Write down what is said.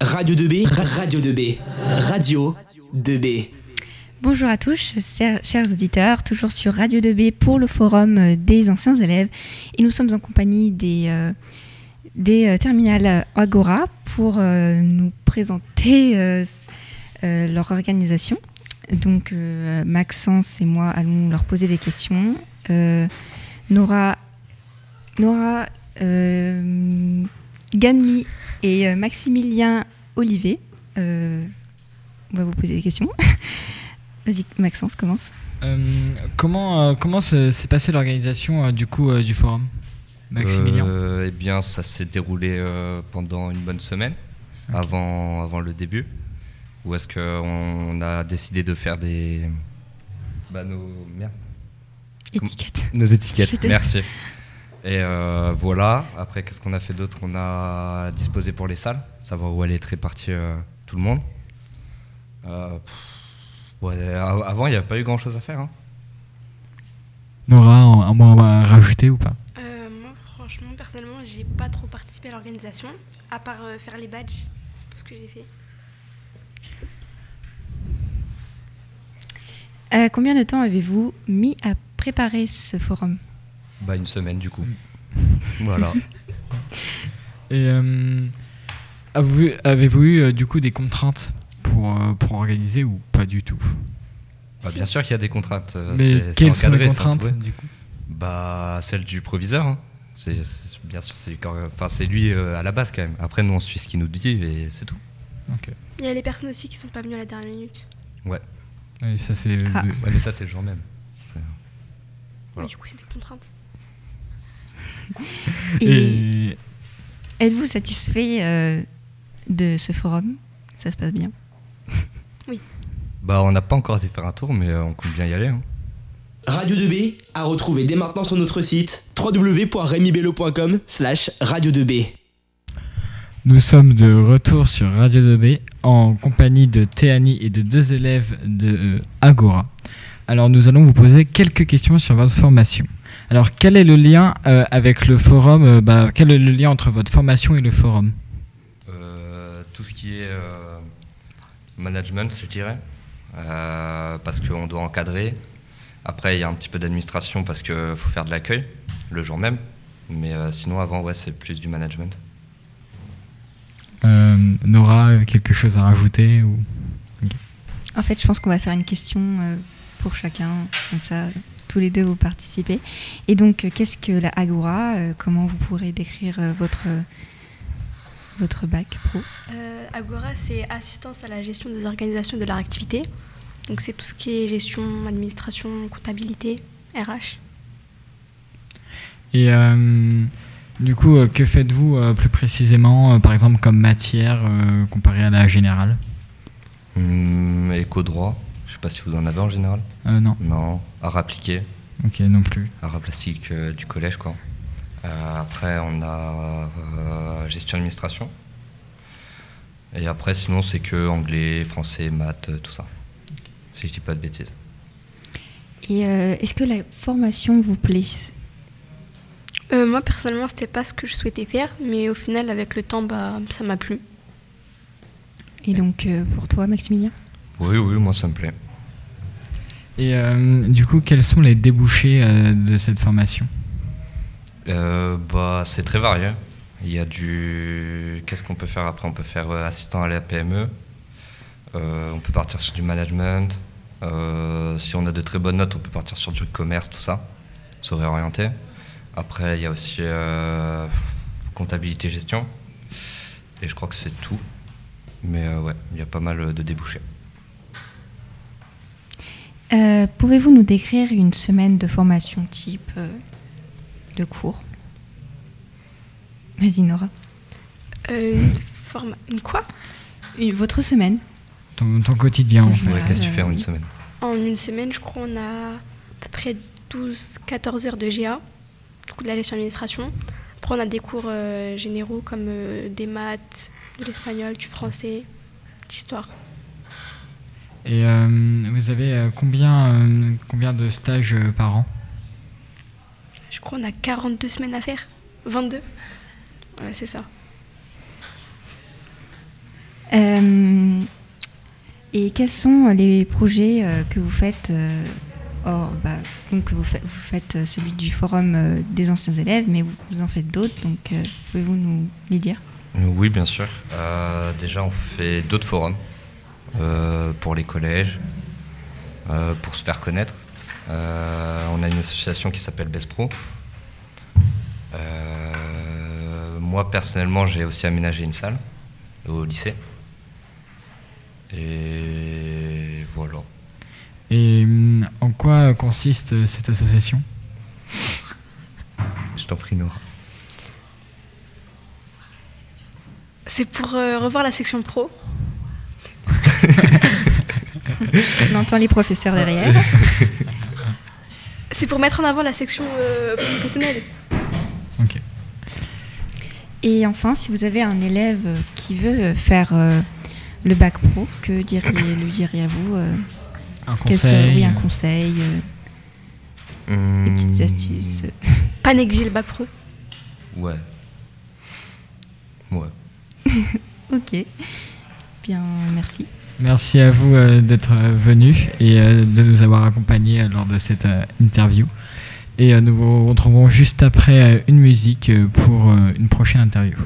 Radio 2B, Radio 2B, Radio 2B. Bonjour à tous, chers, auditeurs, toujours sur Radio 2B pour le forum euh, des anciens élèves. Et nous sommes en compagnie des, euh, euh, terminales Agora pour nous présenter leur organisation. Donc Maxence et moi allons leur poser des questions. Nora, Nora Ganmi et euh, Maximilien Olivet. euh, on va vous poser des questions. Vas-y, Maxence, commence. Euh, comment euh, comment se- s'est passée l'organisation euh, du coup euh, du forum, Maximilien? Eh bien, ça s'est déroulé euh, pendant une bonne semaine, avant, avant le début, où est-ce qu'on a décidé de faire des... Bah, nos... merde. Étiquette. Nos étiquettes, Étiquettes. merci. Et euh, voilà, après, qu'est-ce qu'on a fait d'autre On a disposé pour les salles, savoir où allait être réparti euh, tout le monde. Euh, pff, ouais, a- avant, il n'y a pas eu grand-chose à faire. hein. Nora, un, un mot à rajouter ou pas? Euh, moi, franchement, personnellement, j'ai pas trop participé à l'organisation, à part euh, faire les badges. C'est tout ce que j'ai fait. Euh, combien de temps avez-vous mis à préparer ce forum? Bah, une semaine, du coup. voilà. Et euh, avez-vous eu euh, du coup des contraintes pour, euh, pour organiser ou pas du tout? Bah, bien sûr qu'il y a des contraintes. Mais quelles sont les contraintes du coup? Bah, celle du proviseur. hein. C'est, bien sûr, c'est enfin, c'est lui euh, à la base quand même. Après, nous, on suit ce qu'il nous dit et c'est tout. Il y a les personnes aussi qui sont pas venues à la dernière minute. Ouais. Et ça c'est Ah. le- Ouais, mais ça, c'est le jour même. Voilà. Mais du coup, c'est des contraintes. Et, Et êtes-vous satisfait euh, de ce forum? Ça se passe bien? Bah, on n'a pas encore été faire un tour, mais euh, on compte bien y aller. hein. Radio 2B à retrouver dès maintenant sur notre site www.remibello.com slash radio 2B. nous sommes de retour sur Radio 2B en compagnie de Théani et de deux élèves de euh, Agora. Alors nous allons vous poser quelques questions sur votre formation. Alors quel est le lien euh, avec le forum euh, bah, Quel est le lien entre votre formation et le forum? Euh, tout ce qui est euh, management, je dirais. Euh, parce qu'on doit encadrer. Après, il y a un petit peu d'administration parce qu'il faut faire de l'accueil le jour même. Mais euh, sinon, avant, ouais, c'est plus du management. Euh, Nora, quelque chose à rajouter ou... En fait, je pense qu'on va faire une question euh, pour chacun, comme ça, tous les deux vous participez. Et donc, euh, qu'est-ce que la Agora Euh, Comment vous pourrez décrire euh, votre, votre bac pro? Euh, Agora, c'est assistance à la gestion des organisations de leur activité. Donc, c'est tout ce qui est gestion, administration, comptabilité, RH. Et euh, du coup, euh, que faites-vous euh, plus précisément, euh, par exemple comme matière euh, comparée à la générale? Hum, éco-droit, je sais pas si vous en avez en général. Euh, Non, Non, art appliqué, ok, non plus. art plastique euh, du collège, quoi. Euh, après, on a euh, gestion administration. Et après, sinon, c'est que anglais, français, maths, tout ça. Si je dis pas de bêtises. Et euh, est-ce que la formation vous plaît? Euh, moi, personnellement, c'était pas ce que je souhaitais faire, mais au final, avec le temps, bah, ça m'a plu. Et donc, euh, pour toi, Maximilien? Oui, oui, moi, ça me plaît. Et euh, du coup, quels sont les débouchés euh, de cette formation? Euh, bah, c'est très varié. Il y a du. Qu'est-ce qu'on peut faire après? On peut faire assistant à la PME. On peut partir sur du management. Si on a de très bonnes notes, on peut partir sur du commerce, tout ça. Se réorienter. Après, il y a aussi euh, comptabilité, gestion. Et je crois que c'est tout. Mais ouais, il y a pas mal de débouchés. Euh, Pouvez-vous nous décrire une semaine de formation type euh, de cours? Vas-y, Nora. Euh, une, forma- une quoi? Une- votre semaine ton, ton quotidien en fait. Ouais, Qu'est-ce que tu fais en une semaine? En une semaine, je crois, on a à peu près 12-14 heures de GA, du coup de la gestion administration. Après, on a des cours euh, généraux comme euh, des maths, de l'espagnol, du français, d'histoire. Et euh, vous avez euh, combien, euh, combien de stages par an? Je crois qu'on a 42 semaines à faire. 22 Ouais, c'est ça. Euh, et quels sont les projets que vous faites hors- bah, donc vous faites, vous faites celui du forum euh, des anciens élèves, mais vous, vous en faites d'autres, donc euh, pouvez-vous nous les dire? Oui, bien sûr. Euh, déjà, on fait d'autres forums pour les collèges, euh, pour se faire connaître. Euh, on a une association qui s'appelle Best Pro. Euh, moi, personnellement, j'ai aussi aménagé une salle au lycée. Et voilà. Et en quoi consiste euh, cette association? Je t'en prie, Nora. C'est pour euh, revoir la section pro. On entend les professeurs derrière. C'est pour mettre en avant la section euh, professionnelle. Ok. Et enfin, si vous avez un élève euh, qui veut euh, faire euh, le bac pro, que diriez, lui diriez-vous euh, Un seraient- conseil Oui, un euh, conseil, euh, des petites Hmm, astuces. Pas négliger le bac pro. Ouais. Ouais. Ok. Bien, merci. Merci à vous euh, d'être euh, venus et euh, de nous avoir accompagnés lors de cette interview. Et nous vous retrouvons juste après une musique pour une prochaine interview.